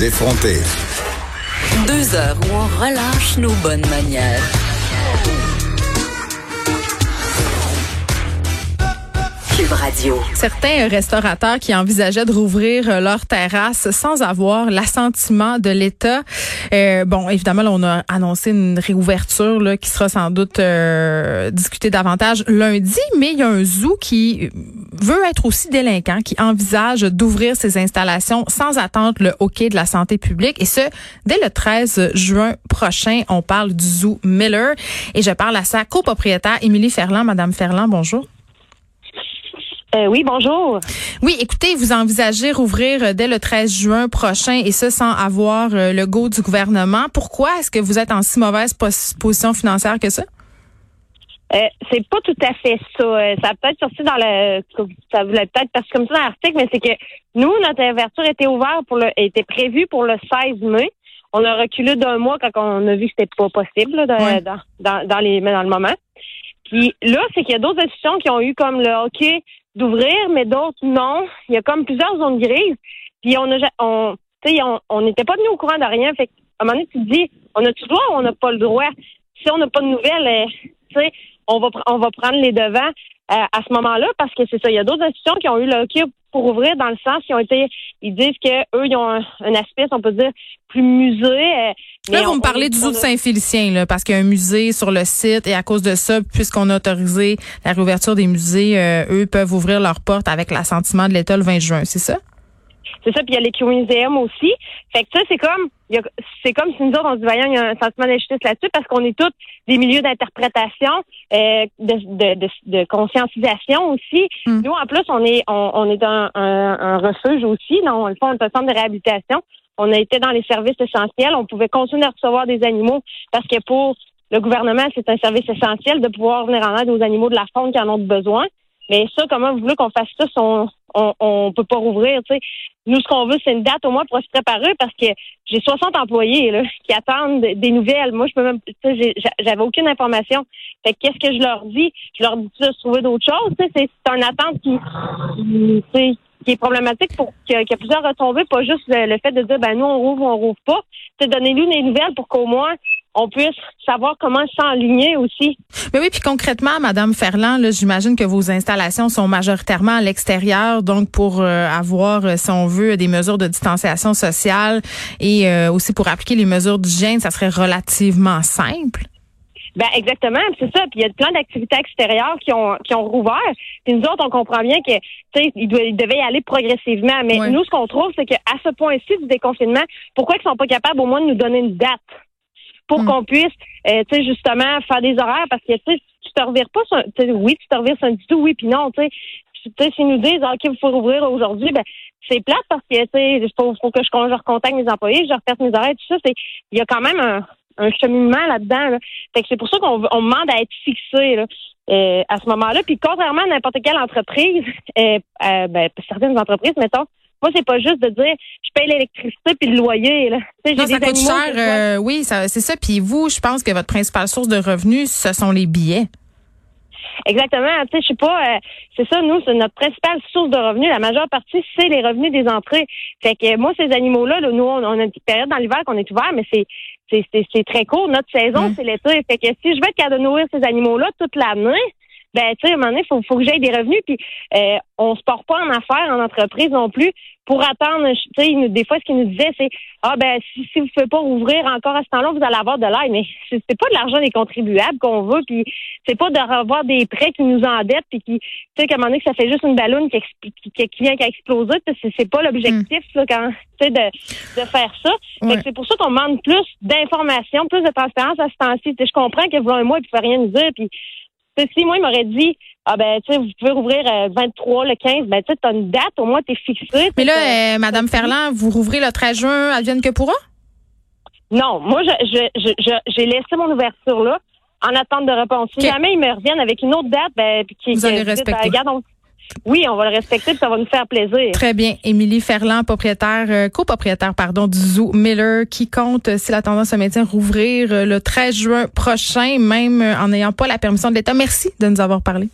Les effronter. Deux heures où on relâche nos bonnes manières. Cube Radio. Certains restaurateurs qui envisageaient de rouvrir euh, leur terrasse sans avoir l'assentiment de l'État. Euh, bon, évidemment, là, on a annoncé une réouverture là, qui sera sans doute euh, discutée davantage lundi, mais il y a un zoo qui veut être aussi délinquant, qui envisage d'ouvrir ses installations sans attendre le hockey de la santé publique. Et ce, dès le 13 juin prochain, on parle du zoo Miller. Et je parle à sa copropriétaire, Émilie Ferland. Madame Ferland, bonjour. Euh, oui, bonjour. Oui, écoutez, vous envisagez rouvrir euh, dès le 13 juin prochain et ce sans avoir euh, le go du gouvernement. Pourquoi est-ce que vous êtes en si mauvaise position financière que ça? Euh, c'est pas tout à fait ça. Ça a peut-être sorti dans le, ça voulait peut-être parce comme ça dans l'article, mais c'est que nous, notre ouverture était ouverte pour le, était prévue pour le 16 mai. On a reculé d'un mois quand on a vu que c'était pas possible dans, dans, dans, les, dans le moment. Puis là, c'est qu'il y a d'autres institutions qui ont eu comme le hockey d'ouvrir, mais d'autres non. Il y a comme plusieurs zones grises. Puis on a on on n'était pas venu au courant de rien. Fait à un moment donné, tu te dis, on a-tu le droit ou on n'a pas le droit? Si on n'a pas de nouvelles, euh, tu sais, on va on va prendre les devants euh, à ce moment-là parce que c'est ça. Il y a d'autres institutions qui ont eu le hockey pour ouvrir dans le sens qu'ils ont été ils disent que eux ils ont un, aspect on peut dire plus musée euh, là vous me parlez du zoo de Saint-Félicien là parce qu'il y a un musée sur le site et à cause de ça puisqu'on a autorisé la réouverture des musées euh, eux peuvent ouvrir leurs portes avec l'assentiment de l'État le 20 juin c'est ça? C'est ça, puis il y a l'éco-muséum aussi. Fait que ça, c'est comme c'est comme si nous autres, on se voyait, il y a un sentiment d'injustice là-dessus parce qu'on est tous des milieux d'interprétation, euh, de, de, de, conscientisation aussi. Hmm. Nous, en plus, on est on, est un, un, refuge aussi. Non, on le fait, un centre de réhabilitation. On a été dans les services essentiels. On pouvait continuer à recevoir des animaux parce que pour le gouvernement, c'est un service essentiel de pouvoir venir en aide aux animaux de la faune qui en ont besoin. Mais ça, comment vous voulez qu'on fasse ça on, on, peut pas rouvrir, tu sais? Nous, ce qu'on veut, c'est une date au moins pour se préparer parce que j'ai 60 employés là, qui attendent des nouvelles. Moi, je peux même, j'avais aucune information. Fait qu'est-ce que je leur dis? Je leur dis de trouver d'autres choses. C'est une attente qui, qui, est problématique pour qu'il y ait plusieurs retombées, pas juste le, fait de dire ben nous on rouvre ou on rouvre pas. C'est donner-nous des nouvelles pour qu'au moins on puisse savoir comment s'enligner aussi. Mais oui, puis concrètement, Madame Ferland, j'imagine que vos installations sont majoritairement à l'extérieur, donc pour euh, avoir, euh, si on veut, des mesures de distanciation sociale et euh, aussi pour appliquer les mesures d'hygiène, ça serait relativement simple. Ben exactement, c'est ça. Puis il y a plein d'activités extérieures qui ont qui ont rouvert. Puis nous autres, on comprend bien que tu sais, ils, devaient y aller progressivement. Mais nous, ce qu'on trouve, c'est qu'à ce point-ci du déconfinement, pourquoi ils sont pas capables au moins de nous donner une date? Pour hmm. qu'on puisse, euh, tu sais, justement faire des horaires parce que tu sais, tu te revires pas, sur, oui, tu te revires sur un du tout, oui, puis non, tu sais. Tu sais, s'ils nous disent, OK, il faut rouvrir aujourd'hui, ben, c'est plate parce que, tu sais, il faut, que je, je recontacte mes employés, je repère mes horaires, tout ça. C'est, il y a quand même un, un cheminement là-dedans. Là. Fait que c'est pour ça qu'on on demande à être fixé là, euh, à ce moment-là. Puis contrairement à n'importe quelle entreprise, euh, euh, ben, certaines entreprises, mettons, moi, c'est pas juste de dire je paye l'électricité puis le loyer. Là. Non, ça coûte cher. oui, c'est ça. Puis vous, je pense que votre principale source de revenus, ce sont les billets. Exactement. Tu sais, je sais pas. c'est ça, nous, c'est notre principale source de revenus. La majeure partie, c'est les revenus des entrées. Fait que moi, ces animaux-là, nous, on, a une période dans l'hiver qu'on est ouvert, mais c'est c'est très court. Notre saison, c'est l'été. Fait que si je veux être capable de nourrir ces animaux-là toute l'année, ben tu sais, à un moment donné, il faut, faut que j'aille des revenus. Puis euh, on se porte pas en affaires, en entreprise non plus, pour attendre. Tu sais, des fois, ce qu'ils nous disaient, c'est Ah ben si, si vous ne pouvez pas rouvrir encore à ce temps-là, vous allez avoir de l'aide. Mais c'est pas de l'argent des contribuables qu'on veut, puis c'est pas de revoir des prêts qui nous endettent, puis qui, tu sais, qu'à un moment donné, que ça fait juste une ballonne qui, qui, qui vient qu'à exploser. C'est pas l'objectif, hmm. là, quand tu sais, de, de faire ça. c'est pour ça qu'on demande plus d'informations, plus de transparence à ce temps-ci. Je comprends que vous un mois, il ne peut rien nous dire, puis si moi, il m'aurait dit, ah ben, tu sais, vous pouvez rouvrir 23, euh, le 15, ben, tu sais, as une date, au moins, tu es fixé. Mais là, euh, Madame Ferland, vous rouvrez le 13 juin, advienne que pourra? Non, moi, j'ai je, je, laissé mon ouverture là en attente de réponse. Si jamais ils me reviennent avec une autre date, ben, qui, vous allez ben, respecter. Oui, on va le respecter, ça va nous faire plaisir. Très bien. Émilie Ferland, propriétaire, euh, copropriétaire, pardon, du Zoo Miller, qui compte, euh, si la tendance se maintient, rouvrir euh, le 13 juin prochain, même en n'ayant pas la permission de l'État. Merci de nous avoir parlé.